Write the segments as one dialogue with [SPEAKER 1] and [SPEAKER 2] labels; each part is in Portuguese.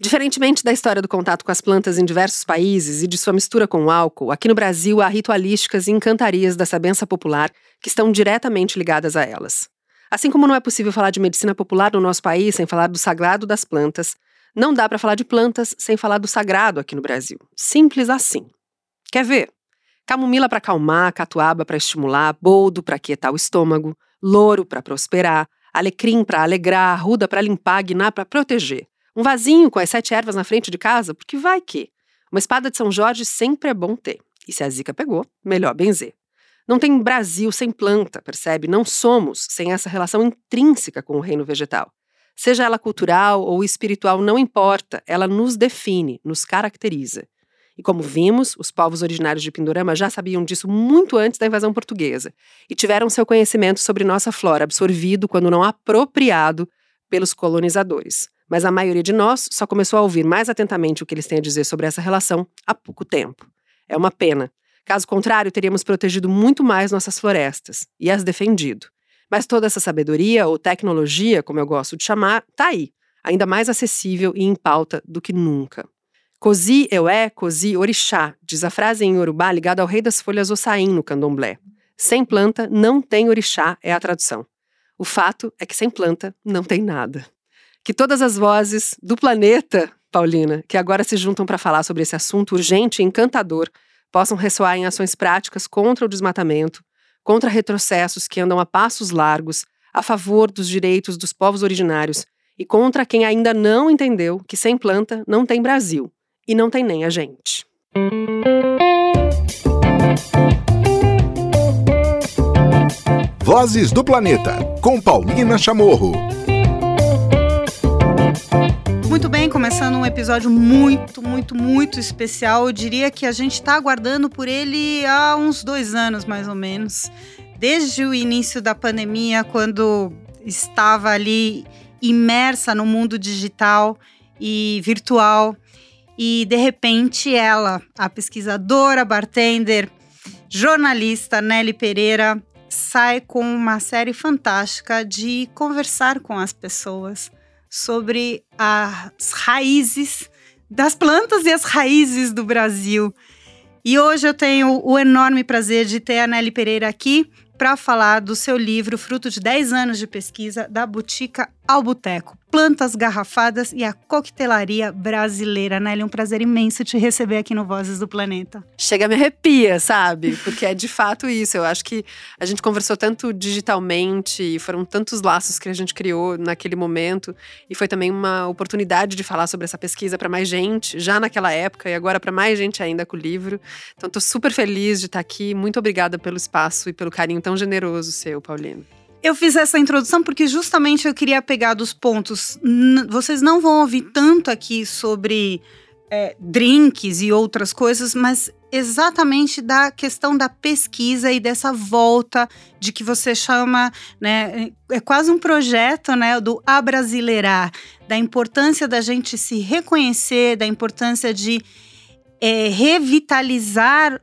[SPEAKER 1] Diferentemente da história do contato com as plantas em diversos países e de sua mistura com o álcool, aqui no Brasil há ritualísticas e encantarias da sabença popular que estão diretamente ligadas a elas. Assim como não é possível falar de medicina popular no nosso país sem falar do sagrado das plantas, não dá para falar de plantas sem falar do sagrado aqui no Brasil. Simples assim. Quer ver? Camomila para acalmar, catuaba para estimular, boldo para quietar o estômago, louro para prosperar, alecrim para alegrar, arruda para limpar, guiná para proteger. Um vasinho com as sete ervas na frente de casa, porque vai que. Uma espada de São Jorge sempre é bom ter. E se a zica pegou, melhor benzer. Não tem Brasil sem planta, percebe? Não somos sem essa relação intrínseca com o reino vegetal. Seja ela cultural ou espiritual, não importa, ela nos define, nos caracteriza. E como vimos, os povos originários de Pindorama já sabiam disso muito antes da invasão portuguesa e tiveram seu conhecimento sobre nossa flora absorvido, quando não apropriado, pelos colonizadores mas a maioria de nós só começou a ouvir mais atentamente o que eles têm a dizer sobre essa relação há pouco tempo. É uma pena. Caso contrário, teríamos protegido muito mais nossas florestas e as defendido. Mas toda essa sabedoria, ou tecnologia, como eu gosto de chamar, está aí, ainda mais acessível e em pauta do que nunca. Cozi eu é, cozi orixá, diz a frase em Yorubá ligada ao rei das folhas Ossain no candomblé. Sem planta não tem orixá, é a tradução. O fato é que sem planta não tem nada. Que todas as vozes do planeta, Paulina, que agora se juntam para falar sobre esse assunto urgente e encantador, possam ressoar em ações práticas contra o desmatamento, contra retrocessos que andam a passos largos, a favor dos direitos dos povos originários e contra quem ainda não entendeu que sem planta não tem Brasil e não tem nem a gente.
[SPEAKER 2] Vozes do Planeta, com Paulina Chamorro.
[SPEAKER 3] Muito bem, começando um episódio muito, muito, muito especial. Eu diria que a gente está aguardando por ele há uns dois anos, mais ou menos. Desde o início da pandemia, quando estava ali imersa no mundo digital e virtual. E de repente ela, a pesquisadora, bartender, jornalista Nelly Pereira, sai com uma série fantástica de conversar com as pessoas sobre as raízes das plantas e as raízes do Brasil. E hoje eu tenho o enorme prazer de ter a Nelly Pereira aqui para falar do seu livro, fruto de 10 anos de pesquisa, da Botica ao Boteco plantas garrafadas e a coquetelaria brasileira. Nelly, um prazer imenso te receber aqui no Vozes do Planeta.
[SPEAKER 1] Chega, me arrepia, sabe? Porque é de fato isso. Eu acho que a gente conversou tanto digitalmente, foram tantos laços que a gente criou naquele momento, e foi também uma oportunidade de falar sobre essa pesquisa para mais gente, já naquela época, e agora para mais gente ainda com o livro. Então, estou super feliz de estar aqui. Muito obrigada pelo espaço e pelo carinho tão generoso seu, Paulino.
[SPEAKER 3] Eu fiz essa introdução porque justamente eu queria pegar dos pontos. Vocês não vão ouvir tanto aqui sobre é, drinks e outras coisas, mas exatamente da questão da pesquisa e dessa volta de que você chama, né, é quase um projeto, né, do abrasileirar, da importância da gente se reconhecer, da importância de é, revitalizar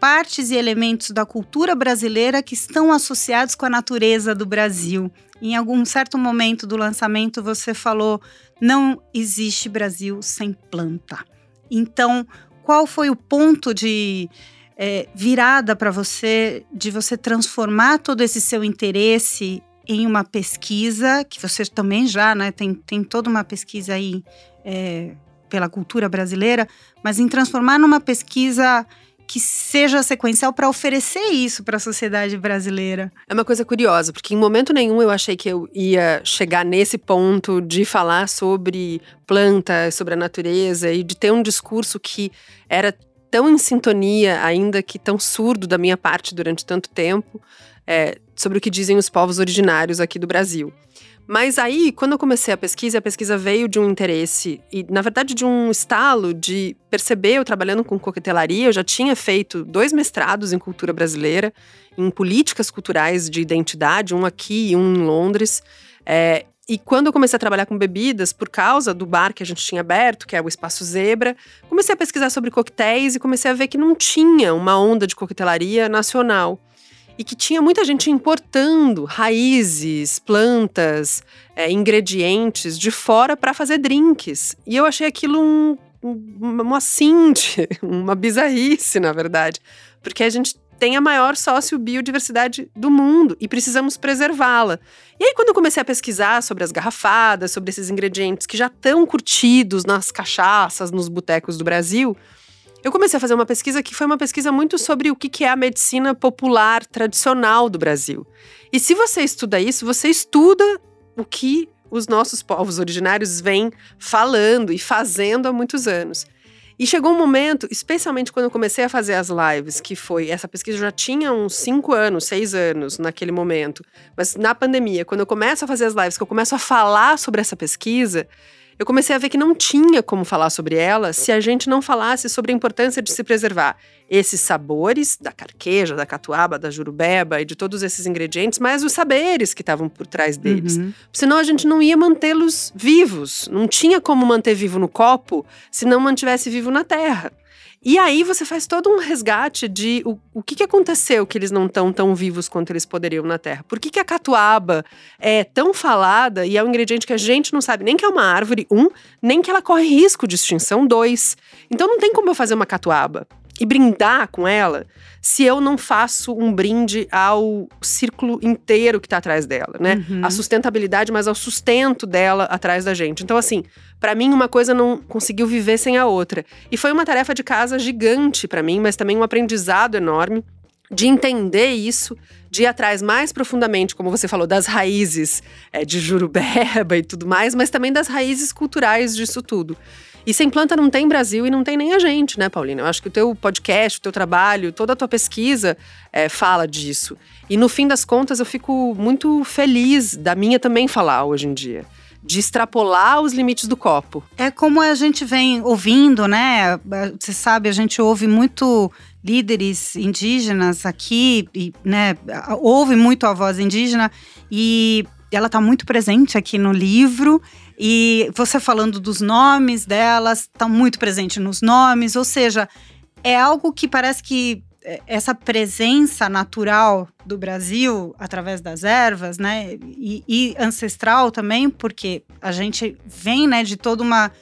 [SPEAKER 3] partes e elementos da cultura brasileira que estão associados com a natureza do Brasil. Em algum certo momento do lançamento, você falou: não existe Brasil sem planta. Então, qual foi o ponto de é, virada para você, de você transformar todo esse seu interesse em uma pesquisa, que você também já né, tem, tem toda uma pesquisa aí é, pela cultura brasileira, mas em transformar numa pesquisa que seja sequencial para oferecer isso para a sociedade brasileira.
[SPEAKER 1] É uma coisa curiosa, porque em momento nenhum eu achei que eu ia chegar nesse ponto de falar sobre plantas, sobre a natureza e de ter um discurso que era tão em sintonia, ainda que tão surdo da minha parte durante tanto tempo, é, sobre o que dizem os povos originários aqui do Brasil. Mas aí, quando eu comecei a pesquisa, a pesquisa veio de um interesse e, na verdade, de um estalo de perceber, eu trabalhando com coquetelaria, eu já tinha feito dois mestrados em cultura brasileira, em políticas culturais de identidade, um aqui e um em Londres. É, e quando eu comecei a trabalhar com bebidas, por causa do bar que a gente tinha aberto, que é o Espaço Zebra, comecei a pesquisar sobre coquetéis e comecei a ver que não tinha uma onda de coquetelaria nacional. E que tinha muita gente importando raízes, plantas, é, ingredientes de fora para fazer drinks. E eu achei aquilo um, um, uma cinte, uma bizarrice, na verdade, porque a gente tem a maior sócio-biodiversidade do mundo e precisamos preservá-la. E aí, quando eu comecei a pesquisar sobre as garrafadas, sobre esses ingredientes que já estão curtidos nas cachaças, nos botecos do Brasil, eu comecei a fazer uma pesquisa que foi uma pesquisa muito sobre o que é a medicina popular tradicional do Brasil. E se você estuda isso, você estuda o que os nossos povos originários vêm falando e fazendo há muitos anos. E chegou um momento, especialmente quando eu comecei a fazer as lives, que foi essa pesquisa já tinha uns cinco anos, seis anos naquele momento. Mas na pandemia, quando eu começo a fazer as lives, que eu começo a falar sobre essa pesquisa, eu comecei a ver que não tinha como falar sobre ela se a gente não falasse sobre a importância de se preservar esses sabores da carqueja, da catuaba, da jurubeba e de todos esses ingredientes, mas os saberes que estavam por trás deles. Uhum. Senão a gente não ia mantê-los vivos. Não tinha como manter vivo no copo se não mantivesse vivo na terra. E aí você faz todo um resgate de o, o que, que aconteceu que eles não estão tão vivos quanto eles poderiam na Terra. Por que, que a catuaba é tão falada e é um ingrediente que a gente não sabe nem que é uma árvore, um, nem que ela corre risco de extinção, dois. Então não tem como eu fazer uma catuaba e brindar com ela se eu não faço um brinde ao círculo inteiro que está atrás dela, né? Uhum. A sustentabilidade, mas ao sustento dela atrás da gente. Então, assim, para mim, uma coisa não conseguiu viver sem a outra. E foi uma tarefa de casa gigante para mim, mas também um aprendizado enorme de entender isso, de ir atrás mais profundamente, como você falou, das raízes é, de Jurubeba e tudo mais, mas também das raízes culturais disso tudo. E sem planta não tem Brasil e não tem nem a gente, né, Paulina? Eu acho que o teu podcast, o teu trabalho, toda a tua pesquisa é, fala disso. E no fim das contas, eu fico muito feliz da minha também falar hoje em dia de extrapolar os limites do copo.
[SPEAKER 3] É como a gente vem ouvindo, né? Você sabe, a gente ouve muito líderes indígenas aqui, e, né? Ouve muito a voz indígena e ela está muito presente aqui no livro. E você falando dos nomes delas, está muito presente nos nomes, ou seja, é algo que parece que é, essa presença natural do Brasil através das ervas, né, e, e, ancestral também, porque a gente vem, né, de toda uma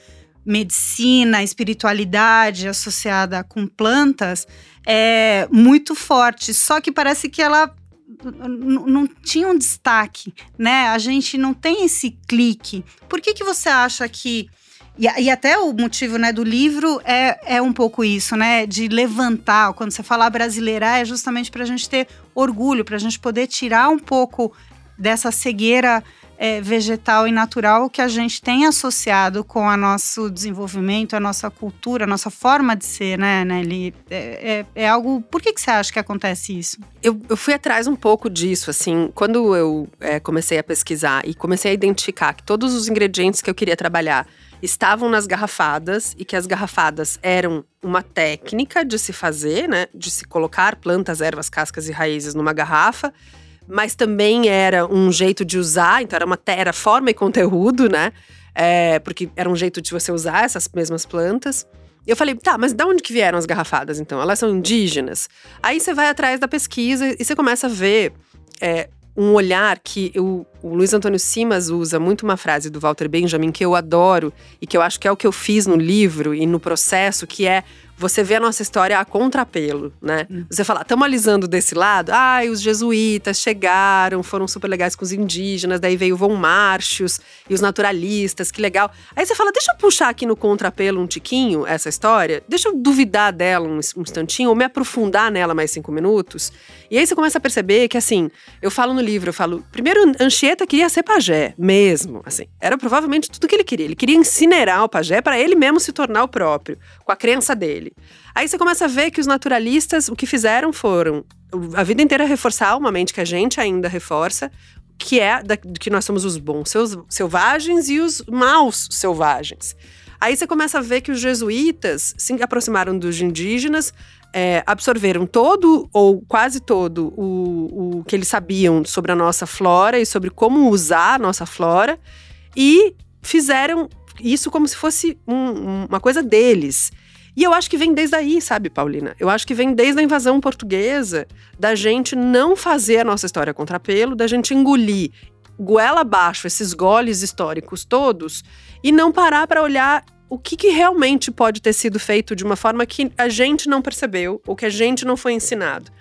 [SPEAKER 3] medicina, espiritualidade associada com plantas, é muito forte. Só que parece que ela não tinha um destaque, né? A gente não tem esse clique. Por que, que você acha que. E, e até o motivo né, do livro é, é um pouco isso, né? De levantar. Quando você fala brasileirar, é justamente para a gente ter orgulho, para a gente poder tirar um pouco dessa cegueira é, vegetal e natural que a gente tem associado com o nosso desenvolvimento, a nossa cultura, a nossa forma de ser, né, Nelly? É, é, é algo. Por que, que você acha que acontece isso?
[SPEAKER 1] Eu, eu fui atrás um pouco disso, assim, quando eu é, comecei a pesquisar e comecei a identificar que todos os ingredientes que eu queria trabalhar estavam nas garrafadas e que as garrafadas eram uma técnica de se fazer, né, de se colocar plantas, ervas, cascas e raízes numa garrafa mas também era um jeito de usar, então era uma era forma e conteúdo, né? É, porque era um jeito de você usar essas mesmas plantas. E eu falei, tá, mas de onde que vieram as garrafadas, então? Elas são indígenas? Aí você vai atrás da pesquisa e você começa a ver é, um olhar que o, o Luiz Antônio Simas usa muito uma frase do Walter Benjamin que eu adoro e que eu acho que é o que eu fiz no livro e no processo, que é você vê a nossa história a contrapelo, né? Hum. Você fala, estamos alisando desse lado, ai, os jesuítas chegaram, foram super legais com os indígenas, daí veio Von Martius e os naturalistas, que legal. Aí você fala, deixa eu puxar aqui no contrapelo um tiquinho essa história, deixa eu duvidar dela um, um instantinho, ou me aprofundar nela mais cinco minutos. E aí você começa a perceber que, assim, eu falo no livro, eu falo, primeiro, Anchieta queria ser pajé, mesmo, assim. Era provavelmente tudo que ele queria. Ele queria incinerar o pajé para ele mesmo se tornar o próprio, com a crença dele dele. Aí você começa a ver que os naturalistas o que fizeram foram a vida inteira reforçar uma mente que a gente ainda reforça, que é da, que nós somos os bons selvagens e os maus selvagens. Aí você começa a ver que os jesuítas se aproximaram dos indígenas, é, absorveram todo ou quase todo o, o que eles sabiam sobre a nossa flora e sobre como usar a nossa flora e fizeram isso como se fosse um, uma coisa deles. E eu acho que vem desde aí, sabe, Paulina? Eu acho que vem desde a invasão portuguesa, da gente não fazer a nossa história contrapelo, da gente engolir goela abaixo esses goles históricos todos e não parar para olhar o que, que, realmente pode ter sido feito de uma forma que a gente não percebeu ou que a gente não foi ensinado.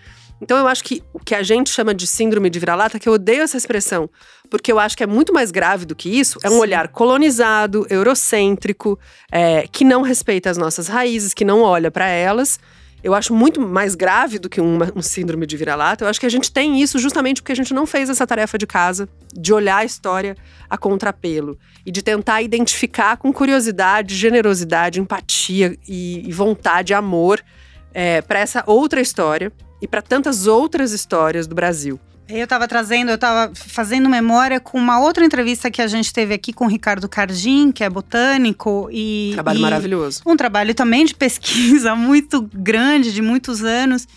[SPEAKER 1] Então eu acho que o que a gente chama de síndrome de vira-lata, que eu odeio essa expressão, porque eu acho que é muito mais grave do que isso, é um Sim. olhar colonizado, eurocêntrico, é, que não respeita as nossas raízes, que não olha para elas. Eu acho muito mais grave do que uma, um síndrome de vira-lata. Eu acho que a gente tem isso justamente porque a gente não fez essa tarefa de casa, de olhar a história a contrapelo e de tentar identificar com curiosidade, generosidade, empatia e, e vontade, amor é, para essa outra história e para tantas outras histórias do Brasil.
[SPEAKER 3] Eu estava trazendo, eu estava fazendo memória com uma outra entrevista que a gente teve aqui com o Ricardo Cardim, que é botânico e
[SPEAKER 1] trabalho
[SPEAKER 3] e
[SPEAKER 1] maravilhoso.
[SPEAKER 3] Um trabalho também de pesquisa muito grande, de muitos anos.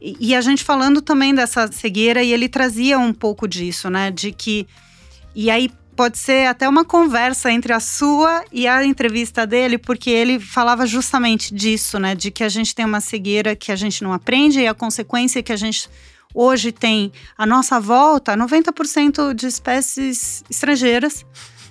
[SPEAKER 3] E, e, a gente falando também dessa cegueira e ele trazia um pouco disso, né, de que e aí pode ser até uma conversa entre a sua e a entrevista dele, porque ele falava justamente disso, né? De que a gente tem uma cegueira que a gente não aprende e a consequência que a gente hoje tem à nossa volta 90% de espécies estrangeiras,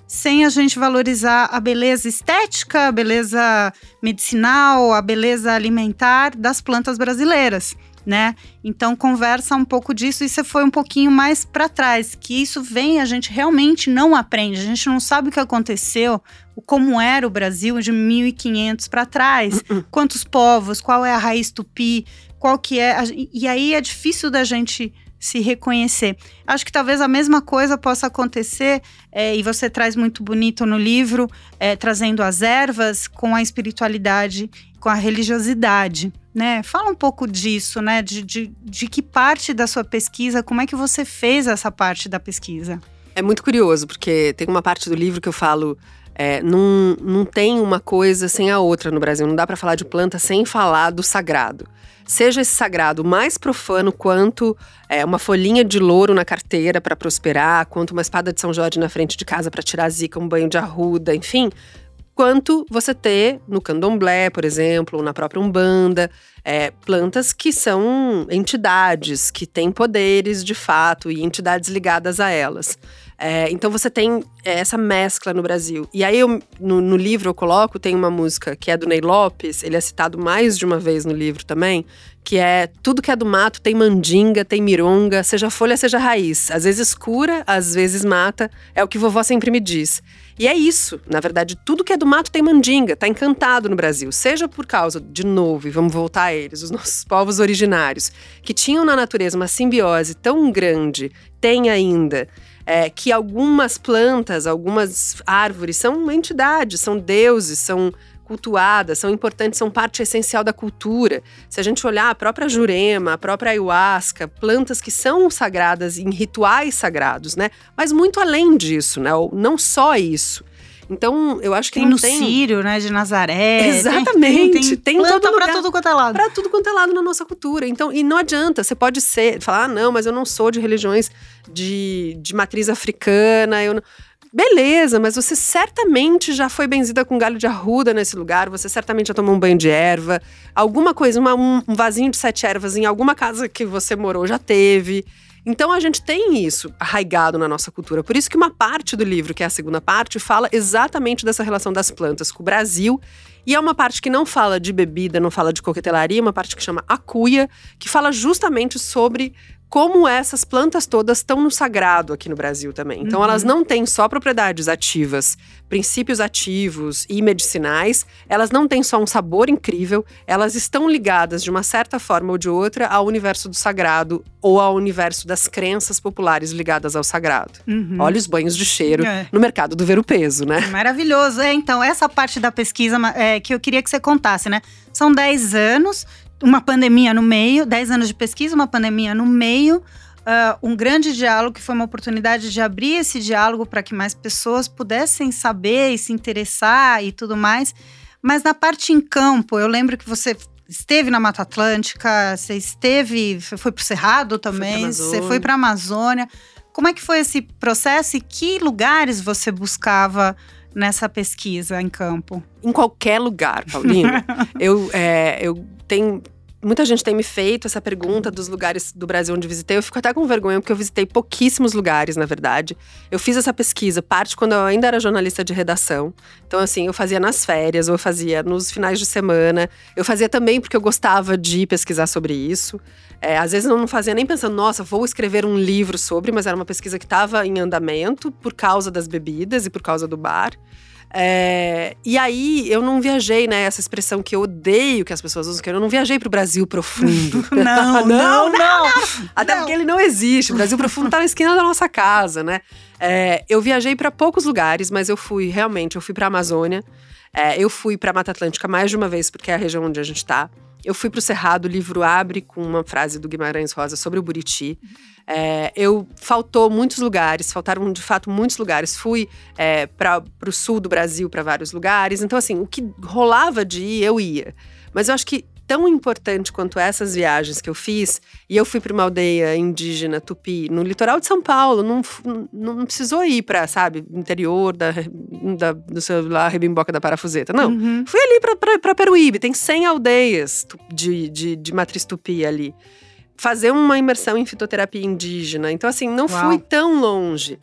[SPEAKER 3] sem a gente valorizar a beleza estética, a beleza medicinal, a beleza alimentar das plantas brasileiras né? Então conversa um pouco disso e você foi um pouquinho mais para trás, que isso vem a gente realmente não aprende, a gente não sabe o que aconteceu, como era o Brasil de 1500 para trás, uh -uh. quantos povos, qual é a raiz tupi, qual que é, e aí é difícil da gente se reconhecer. Acho que talvez a mesma coisa possa acontecer, é, e você traz muito bonito no livro, é, trazendo as ervas com a espiritualidade, com a religiosidade. Né? Fala um pouco disso, né? De, de, de que parte da sua pesquisa, como é que você fez essa parte da pesquisa?
[SPEAKER 1] É muito curioso, porque tem uma parte do livro que eu falo é, não, não tem uma coisa sem a outra no Brasil. Não dá para falar de planta sem falar do sagrado. Seja esse sagrado mais profano quanto é, uma folhinha de louro na carteira para prosperar, quanto uma espada de São Jorge na frente de casa para tirar zica, um banho de arruda, enfim quanto você ter no candomblé, por exemplo, ou na própria Umbanda, é, plantas que são entidades, que têm poderes de fato e entidades ligadas a elas. É, então você tem essa mescla no Brasil. E aí eu, no, no, livro eu coloco, tem uma música que é do Ney Lopes, ele é citado mais de uma vez no livro também, que é tudo que é do mato tem mandinga, tem mironga, seja folha, seja raiz. Às vezes cura, às vezes mata, é o que vovó sempre me diz. E é isso, na verdade, tudo que é do mato tem mandinga, tá encantado no Brasil, seja por causa, de novo, e vamos voltar a eles, os nossos povos originários, que tinham na natureza uma simbiose tão grande, tem ainda, é, que algumas plantas, algumas árvores são entidades, são deuses, são cultuadas, são importantes, são parte essencial da cultura. Se a gente olhar a própria jurema, a própria ayahuasca, plantas que são sagradas em rituais sagrados, né? Mas muito além disso, né? Não só isso. Então, eu acho que
[SPEAKER 3] tem
[SPEAKER 1] no
[SPEAKER 3] tem... Sírio, né, de Nazaré.
[SPEAKER 1] Exatamente. Tem, tem, tem
[SPEAKER 3] planta para tudo quanto é lado.
[SPEAKER 1] Para tudo quanto é lado na nossa cultura. Então, e não adianta, você pode ser, falar, ah, não, mas eu não sou de religiões de, de matriz africana, eu não... Beleza, mas você certamente já foi benzida com galho de arruda nesse lugar, você certamente já tomou um banho de erva, alguma coisa, uma, um, um vasinho de sete ervas em alguma casa que você morou já teve. Então a gente tem isso arraigado na nossa cultura. Por isso que uma parte do livro, que é a segunda parte, fala exatamente dessa relação das plantas com o Brasil. E é uma parte que não fala de bebida, não fala de coquetelaria, uma parte que chama a cuia, que fala justamente sobre como essas plantas todas estão no sagrado aqui no Brasil também. Então, uhum. elas não têm só propriedades ativas, princípios ativos e medicinais, elas não têm só um sabor incrível, elas estão ligadas de uma certa forma ou de outra ao universo do sagrado ou ao universo das crenças populares ligadas ao sagrado. Uhum. Olha os banhos de cheiro é. no mercado do ver o peso, né?
[SPEAKER 3] Maravilhoso. É, então, essa parte da pesquisa é, que eu queria que você contasse, né? São 10 anos uma pandemia no meio, 10 anos de pesquisa, uma pandemia no meio, uh, um grande diálogo que foi uma oportunidade de abrir esse diálogo para que mais pessoas pudessem saber e se interessar e tudo mais. Mas na parte em campo, eu lembro que você esteve na Mata Atlântica, você esteve, foi para o Cerrado também, você foi para a Amazônia. Como é que foi esse processo e que lugares você buscava nessa pesquisa em campo?
[SPEAKER 1] Em qualquer lugar, Paulina. eu, é, eu tenho Muita gente tem me feito essa pergunta dos lugares do Brasil onde visitei. Eu fico até com vergonha, porque eu visitei pouquíssimos lugares, na verdade. Eu fiz essa pesquisa, parte quando eu ainda era jornalista de redação. Então, assim, eu fazia nas férias, ou eu fazia nos finais de semana. Eu fazia também porque eu gostava de pesquisar sobre isso. É, às vezes eu não fazia nem pensando, nossa, vou escrever um livro sobre, mas era uma pesquisa que estava em andamento por causa das bebidas e por causa do bar. É, e aí eu não viajei, né? Essa expressão que eu odeio que as pessoas usam, que eu não viajei para o Brasil profundo.
[SPEAKER 3] não, não, não, não,
[SPEAKER 1] Até
[SPEAKER 3] não.
[SPEAKER 1] porque ele não existe. O Brasil profundo tá na esquina da nossa casa, né? É, eu viajei para poucos lugares, mas eu fui realmente, eu fui para a Amazônia, é, eu fui para a Mata Atlântica mais de uma vez, porque é a região onde a gente está. Eu fui para o Cerrado, o livro abre com uma frase do Guimarães Rosa sobre o Buriti. É, eu faltou muitos lugares, faltaram de fato muitos lugares. Fui é, para o sul do Brasil, para vários lugares. Então, assim, o que rolava de ir, eu ia. Mas eu acho que tão importante quanto essas viagens que eu fiz, e eu fui para uma aldeia indígena tupi no litoral de São Paulo, não, não, precisou ir para, sabe, interior da, da, do seu lá, Rebimboca da Parafuseta. Não. Uhum. Fui ali para Peruíbe, tem 100 aldeias de, de, de matriz tupi ali fazer uma imersão em fitoterapia indígena. Então, assim, não Uau. fui tão longe.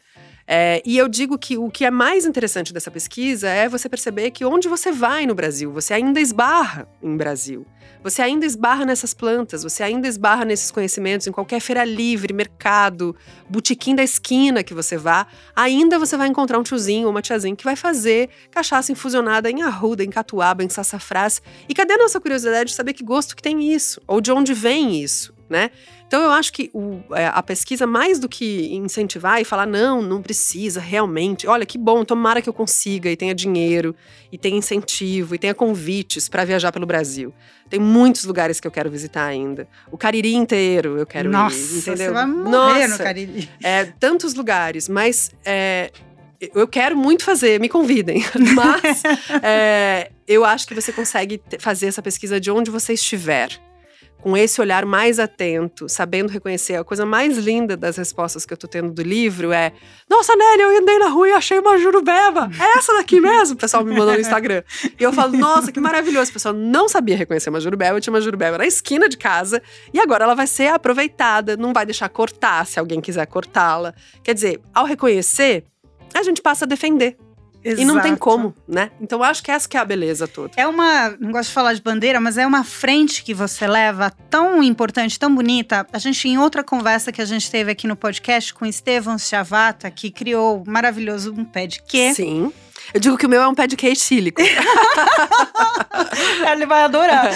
[SPEAKER 1] É, e eu digo que o que é mais interessante dessa pesquisa é você perceber que onde você vai no Brasil, você ainda esbarra em Brasil. Você ainda esbarra nessas plantas, você ainda esbarra nesses conhecimentos, em qualquer feira livre, mercado, botequim da esquina que você vá, ainda você vai encontrar um tiozinho ou uma tiazinha que vai fazer cachaça infusionada em arruda, em catuaba, em sassafrás. E cadê a nossa curiosidade de saber que gosto que tem isso? Ou de onde vem isso? Né? Então eu acho que o, é, a pesquisa, mais do que incentivar e falar, não, não precisa realmente, olha que bom, tomara que eu consiga e tenha dinheiro, e tenha incentivo, e tenha convites para viajar pelo Brasil. Tem muitos lugares que eu quero visitar ainda. O Cariri inteiro eu quero
[SPEAKER 3] Nossa,
[SPEAKER 1] ir, entendeu?
[SPEAKER 3] Você vai morrer Nossa, no Cariri.
[SPEAKER 1] É, tantos lugares, mas é, eu quero muito fazer, me convidem. Mas é, eu acho que você consegue fazer essa pesquisa de onde você estiver com esse olhar mais atento, sabendo reconhecer. A coisa mais linda das respostas que eu tô tendo do livro é: Nossa, Nelly, eu andei na rua e achei uma jurubeba. É essa daqui mesmo? O pessoal me mandou no Instagram. E eu falo: Nossa, que maravilhoso. O pessoal não sabia reconhecer uma jurubeba. Eu tinha uma jurubeba na esquina de casa e agora ela vai ser aproveitada, não vai deixar cortar se alguém quiser cortá-la. Quer dizer, ao reconhecer, a gente passa a defender. Exato. E não tem como, né? Então acho que essa que é a beleza toda.
[SPEAKER 3] É uma, não gosto de falar de bandeira, mas é uma frente que você leva tão importante, tão bonita. A gente, em outra conversa que a gente teve aqui no podcast com Estevam Chavata, que criou maravilhoso um pé de quê?
[SPEAKER 1] Sim. Eu digo que o meu é um pé de quê etílico.
[SPEAKER 3] Ele vai adorar.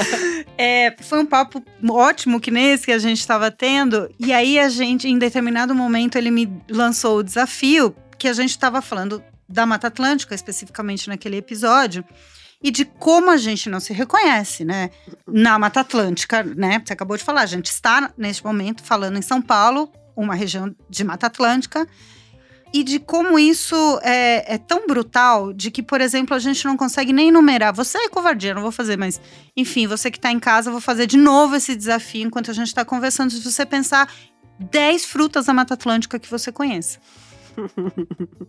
[SPEAKER 3] É, foi um papo ótimo que nesse que a gente estava tendo. E aí a gente, em determinado momento, ele me lançou o desafio que a gente estava falando da Mata Atlântica, especificamente naquele episódio, e de como a gente não se reconhece, né? Na Mata Atlântica, né? Você acabou de falar, a gente está neste momento falando em São Paulo, uma região de Mata Atlântica, e de como isso é, é, tão brutal, de que, por exemplo, a gente não consegue nem numerar. Você é covardia, não vou fazer, mas enfim, você que está em casa, vou fazer de novo esse desafio enquanto a gente está conversando. Se você pensar 10 frutas da Mata Atlântica que você conheça.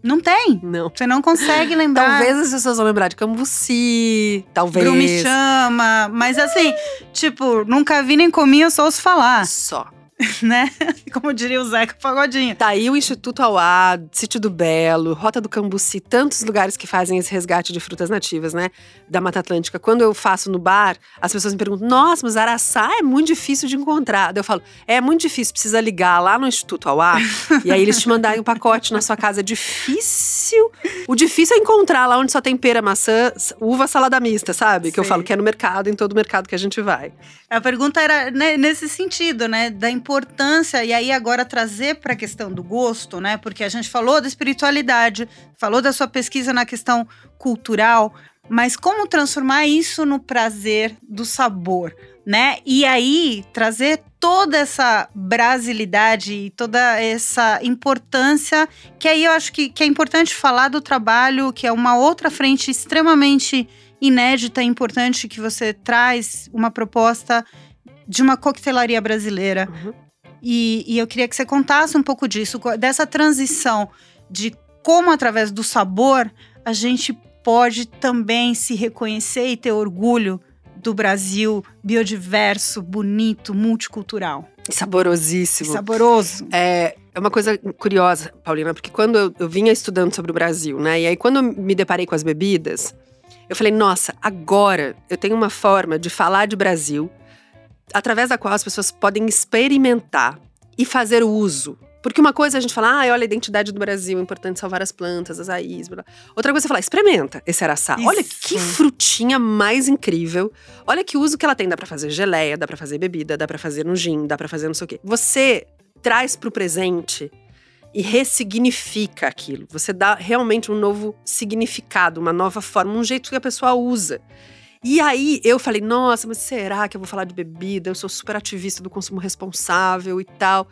[SPEAKER 3] Não tem.
[SPEAKER 1] Não.
[SPEAKER 3] Você não consegue lembrar.
[SPEAKER 1] Talvez as pessoas vão lembrar de Cambuci, talvez.
[SPEAKER 3] me chama. Mas assim, tipo, nunca vi nem comi, eu só ouço falar.
[SPEAKER 1] Só.
[SPEAKER 3] né? Como diria o Zeca Pagodinho.
[SPEAKER 1] Tá aí o Instituto Auá, Sítio do Belo, Rota do Cambuci, tantos lugares que fazem esse resgate de frutas nativas, né? Da Mata Atlântica. Quando eu faço no bar, as pessoas me perguntam: nossa, mas araçá é muito difícil de encontrar. Daí eu falo: é muito difícil, precisa ligar lá no Instituto Auá e aí eles te mandarem um pacote na sua casa. É difícil. O difícil é encontrar lá onde só tem pera, maçã, uva, salada mista, sabe? Que eu falo que é no mercado, em todo mercado que a gente vai.
[SPEAKER 3] A pergunta era né, nesse sentido, né? Da importância, e aí agora trazer para a questão do gosto, né? Porque a gente falou da espiritualidade, falou da sua pesquisa na questão cultural, mas como transformar isso no prazer do sabor, né? E aí trazer toda essa brasilidade e toda essa importância, que aí eu acho que, que é importante falar do trabalho, que é uma outra frente extremamente inédita e importante que você traz uma proposta de uma coquetelaria brasileira. Uhum. E, e eu queria que você contasse um pouco disso, dessa transição de como, através do sabor, a gente pode também se reconhecer e ter orgulho do Brasil biodiverso, bonito, multicultural.
[SPEAKER 1] Saborosíssimo.
[SPEAKER 3] Saboroso.
[SPEAKER 1] É, é uma coisa curiosa, Paulina, porque quando eu, eu vinha estudando sobre o Brasil, né? E aí quando eu me deparei com as bebidas, eu falei, nossa, agora eu tenho uma forma de falar de Brasil através da qual as pessoas podem experimentar e fazer uso porque uma coisa é a gente fala, ah, olha a identidade do Brasil, é importante salvar as plantas, as raízes. Blá. Outra coisa é falar, experimenta esse araçá. Isso. Olha que frutinha mais incrível. Olha que uso que ela tem. Dá para fazer geleia, dá para fazer bebida, dá para fazer no gin, dá para fazer não sei o quê. Você traz pro presente e ressignifica aquilo. Você dá realmente um novo significado, uma nova forma, um jeito que a pessoa usa. E aí eu falei, nossa, mas será que eu vou falar de bebida? Eu sou super ativista do consumo responsável e tal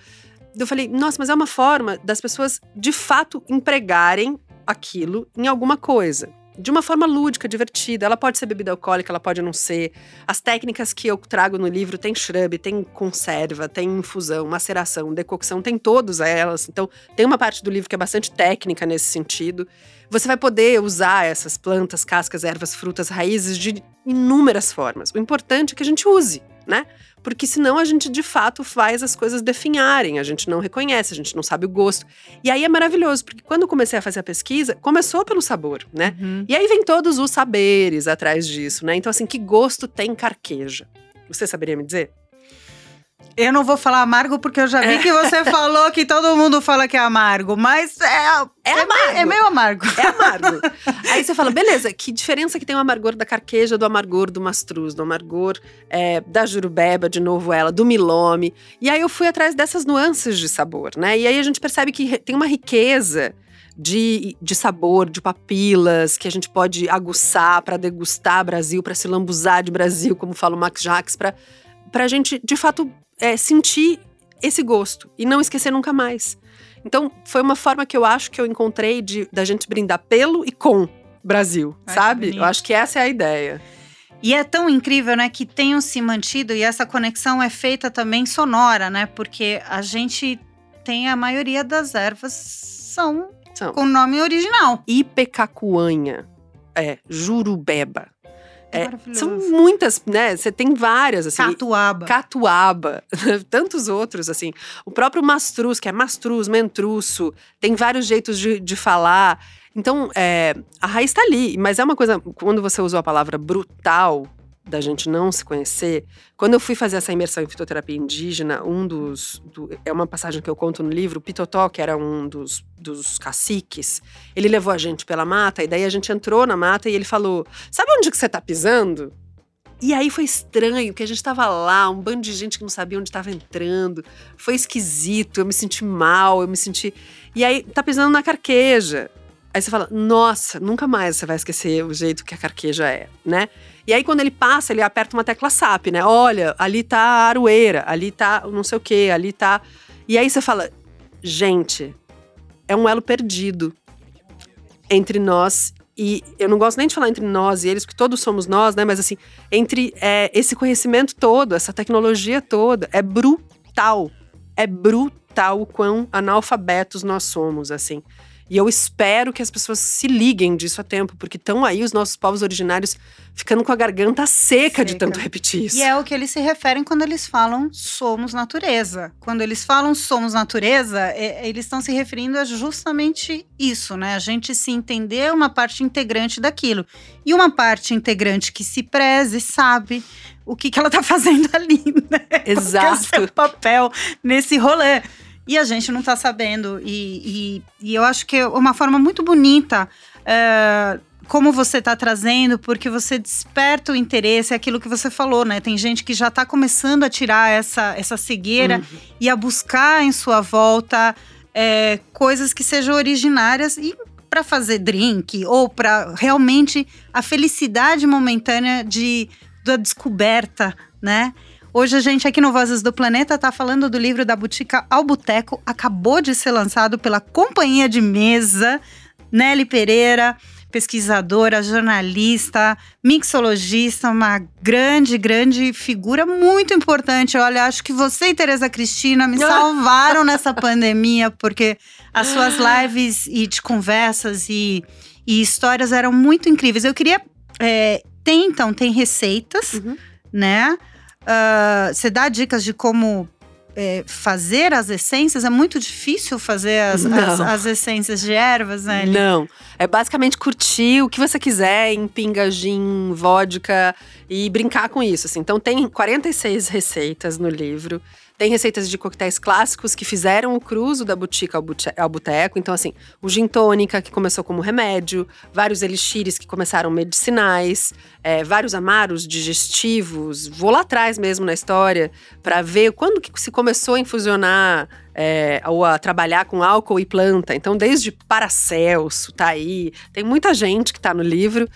[SPEAKER 1] eu falei, nossa, mas é uma forma das pessoas de fato empregarem aquilo em alguma coisa. De uma forma lúdica, divertida. Ela pode ser bebida alcoólica, ela pode não ser. As técnicas que eu trago no livro tem shrub, tem conserva, tem infusão, maceração, decocção, tem todas elas. Então, tem uma parte do livro que é bastante técnica nesse sentido. Você vai poder usar essas plantas, cascas, ervas, frutas, raízes de inúmeras formas. O importante é que a gente use, né? porque senão a gente de fato faz as coisas definharem, a gente não reconhece, a gente não sabe o gosto. E aí é maravilhoso, porque quando eu comecei a fazer a pesquisa, começou pelo sabor, né? Uhum. E aí vem todos os saberes atrás disso, né? Então, assim, que gosto tem carqueja? Você saberia me dizer?
[SPEAKER 3] Eu não vou falar amargo porque eu já vi que você falou que todo mundo fala que é amargo, mas é,
[SPEAKER 1] é, é amargo.
[SPEAKER 3] É meio amargo.
[SPEAKER 1] É amargo. Aí você fala, beleza, que diferença que tem o amargor da carqueja do amargor do mastruz, do amargor é, da jurubeba, de novo ela, do milome. E aí eu fui atrás dessas nuances de sabor, né? E aí a gente percebe que tem uma riqueza de, de sabor, de papilas, que a gente pode aguçar para degustar Brasil, para se lambuzar de Brasil, como fala o Max Jacques, para a gente, de fato, é, sentir esse gosto e não esquecer nunca mais. Então, foi uma forma que eu acho que eu encontrei de da gente brindar pelo e com Brasil, Ai, sabe? Eu acho que essa é a ideia.
[SPEAKER 3] E é tão incrível, né, que tenham se mantido e essa conexão é feita também sonora, né? Porque a gente tem a maioria das ervas são, são. com nome original.
[SPEAKER 1] Ipecacuanha, é, jurubeba, é, são muitas, né? Você tem várias, assim.
[SPEAKER 3] Catuaba.
[SPEAKER 1] Catuaba. Tantos outros, assim. O próprio mastruz, que é mastruz, mentruço. Tem vários jeitos de, de falar. Então, é, a raiz está ali. Mas é uma coisa, quando você usou a palavra brutal, da gente não se conhecer. Quando eu fui fazer essa imersão em fitoterapia indígena, um dos. Do, é uma passagem que eu conto no livro, o Pitotó, que era um dos, dos caciques, ele levou a gente pela mata, e daí a gente entrou na mata e ele falou: Sabe onde que você tá pisando? E aí foi estranho, porque a gente tava lá, um bando de gente que não sabia onde estava entrando. Foi esquisito, eu me senti mal, eu me senti. E aí, tá pisando na carqueja. Aí você fala, nossa, nunca mais você vai esquecer o jeito que a carqueja é, né? E aí, quando ele passa, ele aperta uma tecla SAP, né? Olha, ali tá a aroeira, ali tá não sei o quê, ali tá. E aí você fala, gente, é um elo perdido entre nós e eu não gosto nem de falar entre nós e eles, porque todos somos nós, né? Mas assim, entre é, esse conhecimento todo, essa tecnologia toda, é brutal. É brutal o quão analfabetos nós somos, assim. E eu espero que as pessoas se liguem disso a tempo, porque estão aí os nossos povos originários ficando com a garganta seca, seca, de tanto repetir isso.
[SPEAKER 3] E é o que eles se referem quando eles falam somos natureza. Quando eles falam somos natureza, é, eles estão se referindo a justamente isso, né? A gente se entender uma parte integrante daquilo. E uma parte integrante que se preze, sabe o que, que ela está fazendo ali, né?
[SPEAKER 1] Exato. Qual
[SPEAKER 3] é o seu papel nesse rolê. E a gente não está sabendo. E, e, e, eu acho que é uma forma muito bonita. É, como você está trazendo, porque você desperta o interesse, é aquilo que você falou, né? Tem gente que já está começando a tirar essa, essa cegueira uhum. e a buscar em sua volta é, coisas que sejam originárias e para fazer drink ou para realmente a felicidade momentânea de da descoberta, né? Hoje a gente aqui no Vozes do Planeta está falando do livro da Botica ao Boteco, acabou de ser lançado pela companhia de mesa Nelly Pereira, pesquisadora, jornalista, mixologista, uma grande, grande figura muito importante. Olha, acho que você e Tereza Cristina me salvaram nessa pandemia, porque as suas lives e de conversas e e histórias eram muito incríveis. Eu queria. É, tem então, tem receitas,
[SPEAKER 1] Uhum.
[SPEAKER 3] né? Ah, Você dá dicas de como é, fazer as essências? É muito difícil fazer as, as, as essências de ervas, né? Eli?
[SPEAKER 1] Não. É basicamente curtir o que você quiser em pinga, gin, vodka e brincar com isso. Assim. Então, tem 46 receitas no livro. Tem receitas de coquetéis clássicos que fizeram o cruzo da botica ao boteco. Então, assim, o gin tônica, que começou como remédio, vários elixires que começaram medicinais, é, vários amaros digestivos. Vou lá atrás mesmo na história para ver quando que se começou a infusionar é, ou a trabalhar com álcool e planta. Então, desde Paracelso, tá aí. Tem muita gente que tá no livro.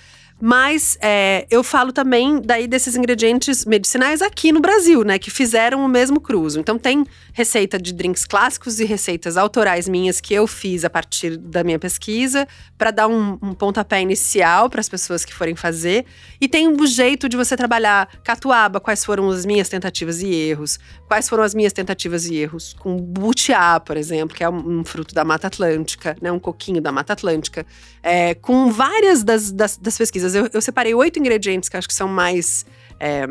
[SPEAKER 1] Mas é, eu falo também daí desses ingredientes medicinais aqui no Brasil, né? Que fizeram o mesmo cruzo. Então tem receita de drinks clássicos e receitas autorais minhas que eu fiz a partir da minha pesquisa para dar um, um pontapé inicial para as pessoas que forem fazer. E tem o jeito de você trabalhar catuaba, quais foram as minhas tentativas e erros, quais foram as minhas tentativas e erros com butiá, por exemplo, que é um, um fruto da Mata Atlântica, né? Um coquinho da Mata Atlântica é, com várias das, das, das pesquisas. Eu, eu separei oito ingredientes que acho que são mais é,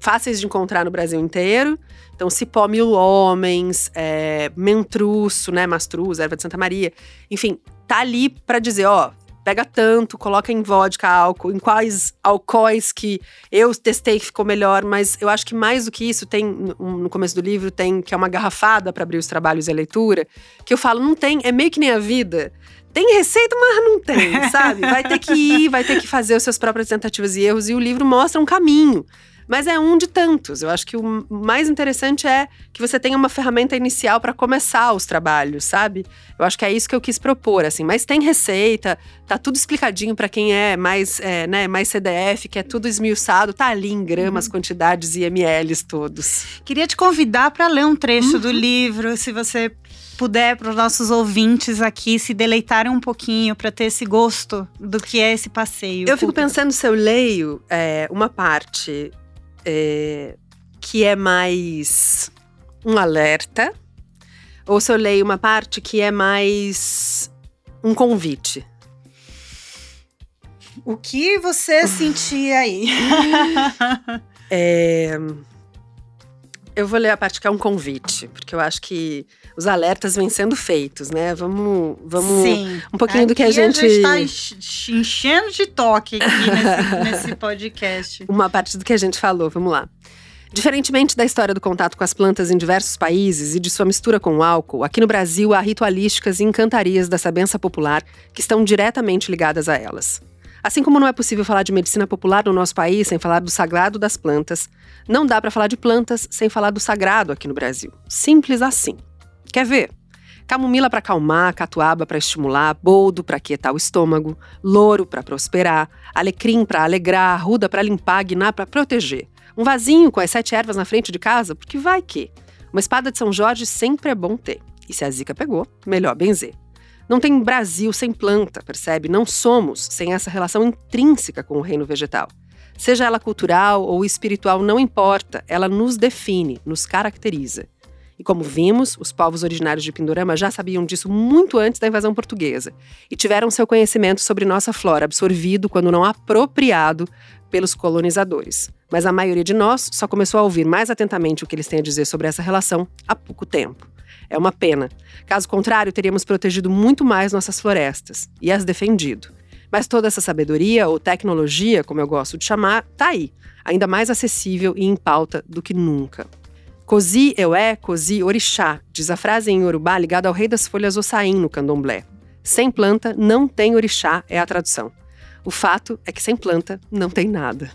[SPEAKER 1] fáceis de encontrar no Brasil inteiro. Então, cipó mil homens, é, mentruço, né, mastruz, erva de Santa Maria. Enfim, tá ali pra dizer, ó, pega tanto, coloca em vodka, álcool, em quais alcoóis que eu testei que ficou melhor, mas eu acho que mais do que isso, tem no começo do livro, tem que é uma garrafada para abrir os trabalhos e a leitura, que eu falo, não tem, é meio que nem a vida. Tem receita, mas não tem, sabe? Vai ter que ir, vai ter que fazer os seus próprias tentativas e erros, e o livro mostra um caminho. Mas é um de tantos. Eu acho que o mais interessante é que você tenha uma ferramenta inicial para começar os trabalhos, sabe? Eu acho que é isso que eu quis propor, assim. Mas tem receita, tá tudo explicadinho para quem é mais, é, né, mais CDF, que é tudo esmiuçado, tá ali em gramas, quantidades e mls todos.
[SPEAKER 3] Queria te convidar para ler um trecho do livro, se você puder, para os nossos ouvintes aqui se deleitarem um pouquinho, para ter esse gosto do que é esse passeio.
[SPEAKER 1] Eu fico
[SPEAKER 3] cultural.
[SPEAKER 1] pensando se eu leio é, uma parte é, que é mais um alerta, ou se eu leio uma parte que é mais um convite.
[SPEAKER 3] O que você sentia aí?
[SPEAKER 1] É, eu vou ler a parte que é um convite, porque eu acho que os alertas vêm sendo feitos, né? Vamos, vamos
[SPEAKER 3] Sim.
[SPEAKER 1] um pouquinho do que a
[SPEAKER 3] Aqui
[SPEAKER 1] gente.
[SPEAKER 3] A gente tá enche- enchendo de toque aqui nesse, nesse podcast.
[SPEAKER 1] uma parte do que a gente falou, vamos lá. Diferentemente da história do contato com as plantas em diversos países e de sua mistura com o álcool, aqui no Brasil há ritualísticas e encantarias da sabença popular que estão diretamente ligadas a elas. Assim como não é possível falar de medicina popular no nosso país sem falar do sagrado das plantas, não dá para falar de plantas sem falar do sagrado aqui no Brasil. Simples assim. Quer ver? Camomila para acalmar, catuaba para estimular, boldo para quietar o estômago, louro para prosperar, alecrim para alegrar, arruda para limpar, guiná para proteger. Um vasinho com as sete ervas na frente de casa, porque vai que. Uma espada de São Jorge sempre é bom ter. E se a zica pegou, melhor benzer. Não tem Brasil sem planta, percebe? Não somos sem essa relação intrínseca com o reino vegetal. Seja ela cultural ou espiritual, não importa, ela nos define, nos caracteriza. E como vimos, os povos originários de Pindorama já sabiam disso muito antes da invasão portuguesa e tiveram seu conhecimento sobre nossa flora absorvido, quando não apropriado, pelos colonizadores. Mas a maioria de nós só começou a ouvir mais atentamente o que eles têm a dizer sobre essa relação há pouco tempo. É uma pena. Caso contrário, teríamos protegido muito mais nossas florestas e as defendido. Mas toda essa sabedoria, ou tecnologia, como eu gosto de chamar, tá aí, ainda mais acessível e em pauta do que nunca. Cozi eu é, cozi orixá, diz a frase em Yorubá ligada ao rei das folhas Ossain no candomblé. Sem planta não tem orixá, é a tradução. O fato é que sem planta não tem nada.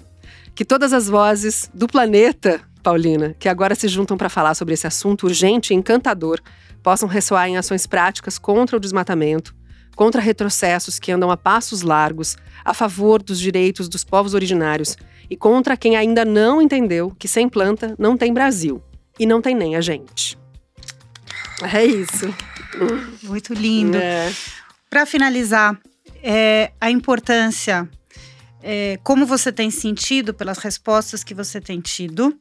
[SPEAKER 1] Que todas as vozes do planeta, Paulina, que agora se juntam para falar sobre esse assunto urgente e encantador, possam ressoar em ações práticas contra o desmatamento, contra retrocessos que andam a passos largos, a favor dos direitos dos povos originários e contra quem ainda não entendeu que sem planta não tem Brasil e não tem nem a gente. É isso.
[SPEAKER 3] Muito lindo.
[SPEAKER 1] É.
[SPEAKER 3] Para finalizar, é, a importância, é, como você tem sentido pelas respostas que você tem tido,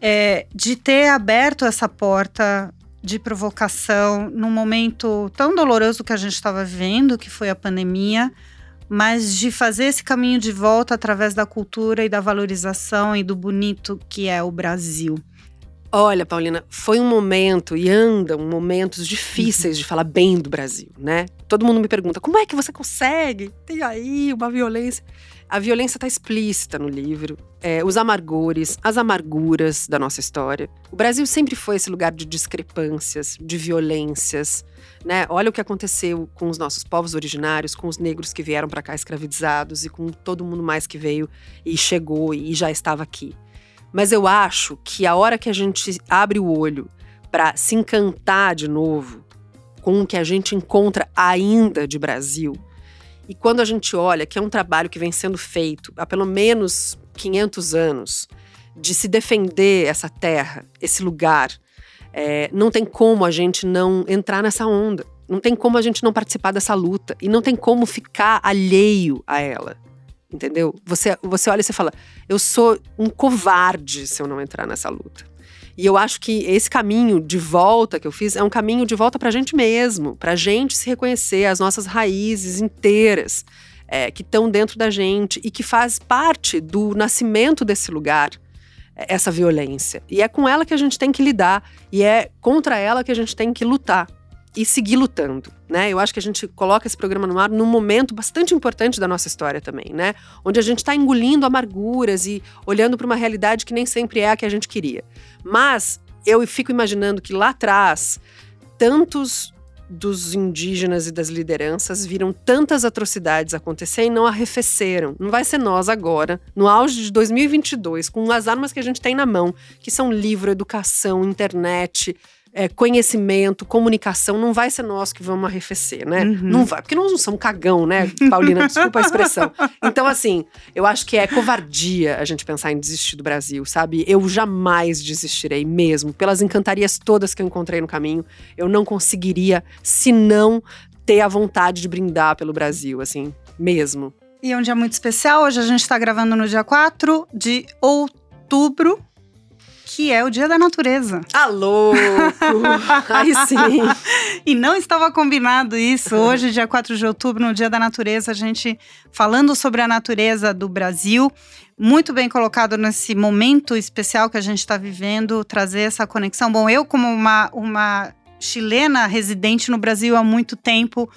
[SPEAKER 3] é, de ter aberto essa porta de provocação num momento tão doloroso que a gente estava vivendo, que foi a pandemia, mas de fazer esse caminho de volta através da cultura e da valorização e do bonito que é o Brasil.
[SPEAKER 1] Olha, Paulina, foi um momento e andam momentos difíceis de falar bem do Brasil, né? Todo mundo me pergunta: como é que você consegue? Tem aí uma violência. A violência está explícita no livro. É, os amargores, as amarguras da nossa história. O Brasil sempre foi esse lugar de discrepâncias, de violências. Né? Olha o que aconteceu com os nossos povos originários, com os negros que vieram para cá escravizados e com todo mundo mais que veio e chegou e já estava aqui. Mas eu acho que a hora que a gente abre o olho para se encantar de novo com o que a gente encontra ainda de Brasil, e quando a gente olha que é um trabalho que vem sendo feito há pelo menos 500 anos, de se defender essa terra, esse lugar, é, não tem como a gente não entrar nessa onda. Não tem como a gente não participar dessa luta. E não tem como ficar alheio a ela entendeu? Você, você olha e você fala, eu sou um covarde se eu não entrar nessa luta. E eu acho que esse caminho de volta que eu fiz é um caminho de volta para a gente mesmo, para a gente se reconhecer as nossas raízes inteiras é, que estão dentro da gente e que faz parte do nascimento desse lugar é, essa violência. E é com ela que a gente tem que lidar e é contra ela que a gente tem que lutar e seguir lutando, né? Eu acho que a gente coloca esse programa no ar num momento bastante importante da nossa história também, né? Onde a gente está engolindo amarguras e olhando para uma realidade que nem sempre é a que a gente queria. Mas eu fico imaginando que lá atrás tantos dos indígenas e das lideranças viram tantas atrocidades acontecer e não arrefeceram. Não vai ser nós agora, no auge de 2022, com as armas que a gente tem na mão, que são livro, educação, internet, é, conhecimento, comunicação, não vai ser nós que vamos arrefecer, né? Uhum. Não vai, porque nós não somos cagão, né, Paulina? Desculpa a expressão. Então, assim, eu acho que é covardia a gente pensar em desistir do Brasil, sabe? Eu jamais desistirei mesmo. Pelas encantarias todas que eu encontrei no caminho, eu não conseguiria, se não ter a vontade de brindar pelo Brasil, assim, mesmo.
[SPEAKER 3] E é um dia muito especial. Hoje a gente está gravando no dia 4 de outubro que é o Dia da Natureza.
[SPEAKER 1] Alô! Aí sim!
[SPEAKER 3] e não estava combinado isso. Hoje, dia 4 de outubro, no Dia da Natureza, a gente falando sobre a natureza do Brasil. Muito bem colocado nesse momento especial que a gente está vivendo, trazer essa conexão. Bom, eu, como uma, uma chilena residente no Brasil há muito tempo,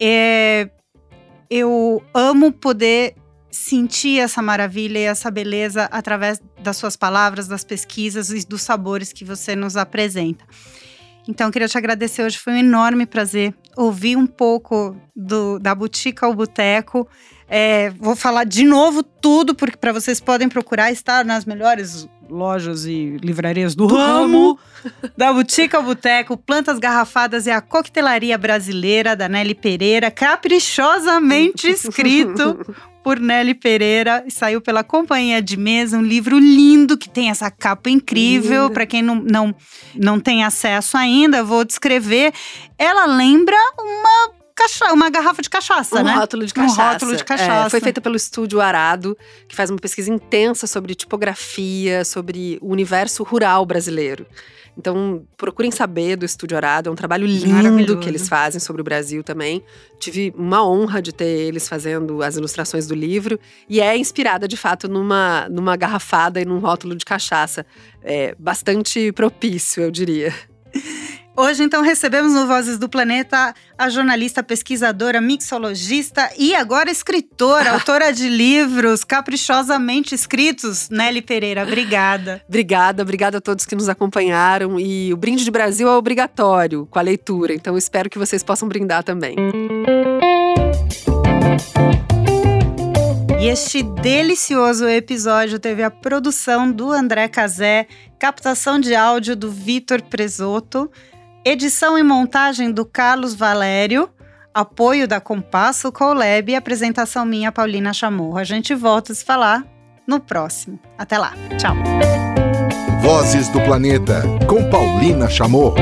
[SPEAKER 3] é, eu amo poder sentir essa maravilha e essa beleza através das suas palavras, das pesquisas e dos sabores que você nos apresenta. Então, queria te agradecer hoje, foi um enorme prazer ouvir um pouco do, da Boutique ao Boteco. É, vou falar de novo tudo, porque para vocês podem procurar estar nas melhores lojas e livrarias do, do ramo, da Boutique ao Boteco, Plantas Garrafadas e a Coquetelaria Brasileira da Nelly Pereira, caprichosamente escrito por Nelly Pereira e saiu pela Companhia de Mesa, um livro lindo que tem essa capa incrível. Para quem não, não, não tem acesso ainda, vou descrever. Ela lembra uma cacha uma garrafa de cachaça,
[SPEAKER 1] um
[SPEAKER 3] né?
[SPEAKER 1] Rótulo de cachaça.
[SPEAKER 3] Um rótulo de cachaça.
[SPEAKER 1] É, foi feita pelo Estúdio Arado, que faz uma pesquisa intensa sobre tipografia, sobre o universo rural brasileiro. Então, procurem saber do Estúdio Arado, é um trabalho lindo que eles fazem sobre o Brasil também. Tive uma honra de ter eles fazendo as ilustrações do livro e é inspirada de fato numa, numa garrafada e num rótulo de cachaça. É bastante propício, eu diria.
[SPEAKER 3] Hoje, então, recebemos no Vozes do Planeta a jornalista, pesquisadora, mixologista e agora escritora, autora de livros caprichosamente escritos, Nelly Pereira. Obrigada.
[SPEAKER 1] obrigada, obrigada a todos que nos acompanharam. E o Brinde de Brasil é obrigatório com a leitura, então espero que vocês possam brindar também.
[SPEAKER 3] E este delicioso episódio teve a produção do André Cazé, captação de áudio do Vitor Presoto. Edição e montagem do Carlos Valério. Apoio da Compasso Colab e apresentação minha, Paulina Chamorro. A gente volta a se falar no próximo. Até lá. Tchau.
[SPEAKER 2] Vozes do Planeta, com Paulina Chamorro.